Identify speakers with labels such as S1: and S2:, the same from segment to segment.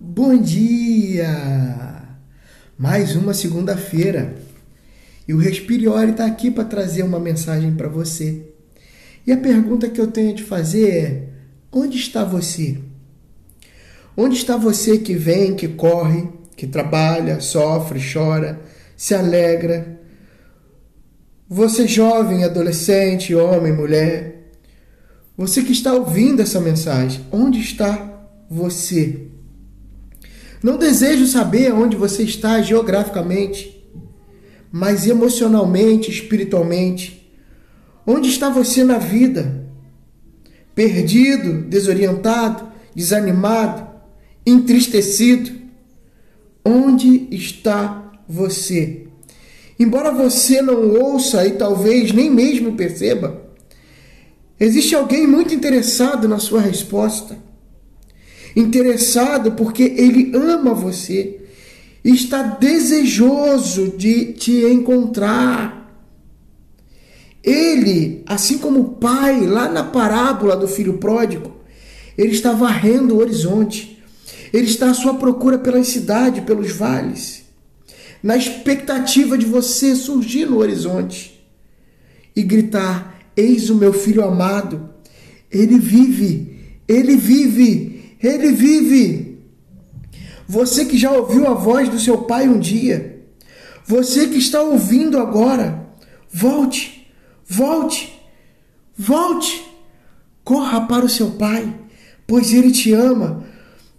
S1: Bom dia! Mais uma segunda-feira e o Respiriore está aqui para trazer uma mensagem para você. E a pergunta que eu tenho a te fazer é: onde está você? Onde está você que vem, que corre, que trabalha, sofre, chora, se alegra? Você jovem, adolescente, homem, mulher, você que está ouvindo essa mensagem, onde está você? Não desejo saber onde você está geograficamente, mas emocionalmente, espiritualmente. Onde está você na vida? Perdido, desorientado, desanimado, entristecido? Onde está você? Embora você não ouça e talvez nem mesmo perceba, existe alguém muito interessado na sua resposta interessado porque ele ama você, está desejoso de te encontrar. Ele, assim como o pai, lá na parábola do filho pródigo, ele está varrendo o horizonte. Ele está à sua procura pela cidade, pelos vales, na expectativa de você surgir no horizonte e gritar: Eis o meu filho amado. Ele vive, ele vive ele vive. Você que já ouviu a voz do seu pai um dia, você que está ouvindo agora, volte, volte, volte. Corra para o seu pai, pois ele te ama.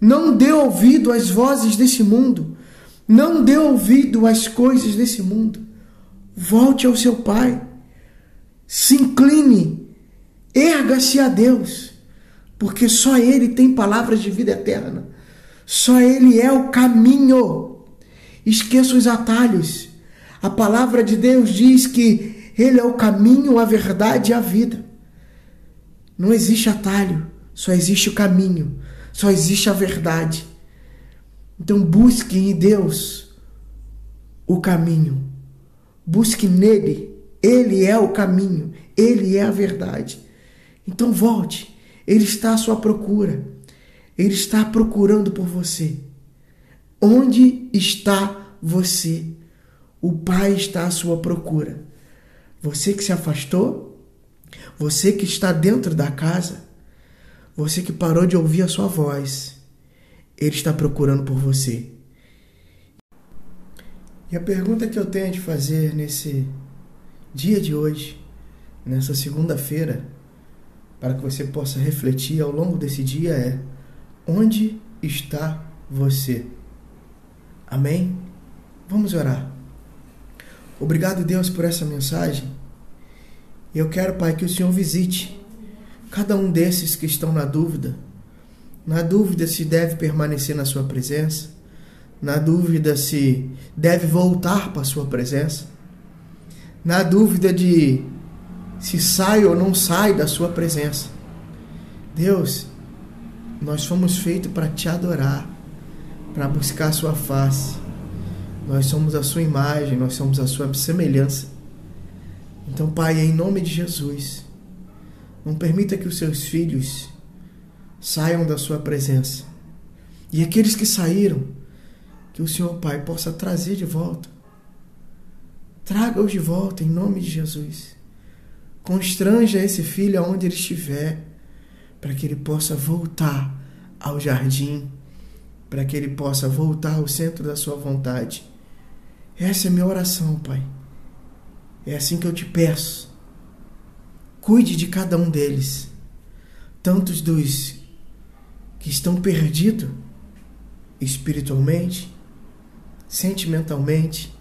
S1: Não dê ouvido às vozes desse mundo. Não dê ouvido às coisas desse mundo. Volte ao seu pai. Se incline. Erga-se a Deus porque só Ele tem palavras de vida eterna. Só Ele é o caminho. Esqueça os atalhos. A palavra de Deus diz que Ele é o caminho, a verdade e a vida. Não existe atalho, só existe o caminho, só existe a verdade. Então busque em Deus o caminho. Busque nele. Ele é o caminho, ele é a verdade. Então volte ele está à sua procura. Ele está procurando por você. Onde está você? O Pai está à sua procura. Você que se afastou, você que está dentro da casa, você que parou de ouvir a sua voz, Ele está procurando por você. E a pergunta que eu tenho te fazer nesse dia de hoje, nessa segunda-feira, para que você possa refletir ao longo desse dia é: onde está você? Amém? Vamos orar. Obrigado, Deus, por essa mensagem. Eu quero, Pai, que o Senhor visite cada um desses que estão na dúvida, na dúvida se deve permanecer na Sua presença, na dúvida se deve voltar para a Sua presença, na dúvida de se sai ou não sai da Sua presença. Deus, nós fomos feitos para te adorar, para buscar a Sua face. Nós somos a Sua imagem, nós somos a Sua semelhança. Então, Pai, em nome de Jesus, não permita que os seus filhos saiam da Sua presença. E aqueles que saíram, que o Senhor, Pai, possa trazer de volta. Traga-os de volta em nome de Jesus. Constranja esse filho aonde ele estiver, para que ele possa voltar ao jardim, para que ele possa voltar ao centro da sua vontade. Essa é minha oração, Pai. É assim que eu te peço. Cuide de cada um deles, tantos dos que estão perdidos espiritualmente, sentimentalmente,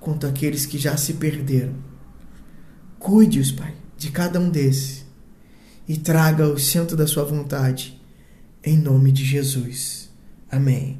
S1: quanto aqueles que já se perderam. Cuide-os, Pai, de cada um desses e traga ao centro da sua vontade, em nome de Jesus. Amém.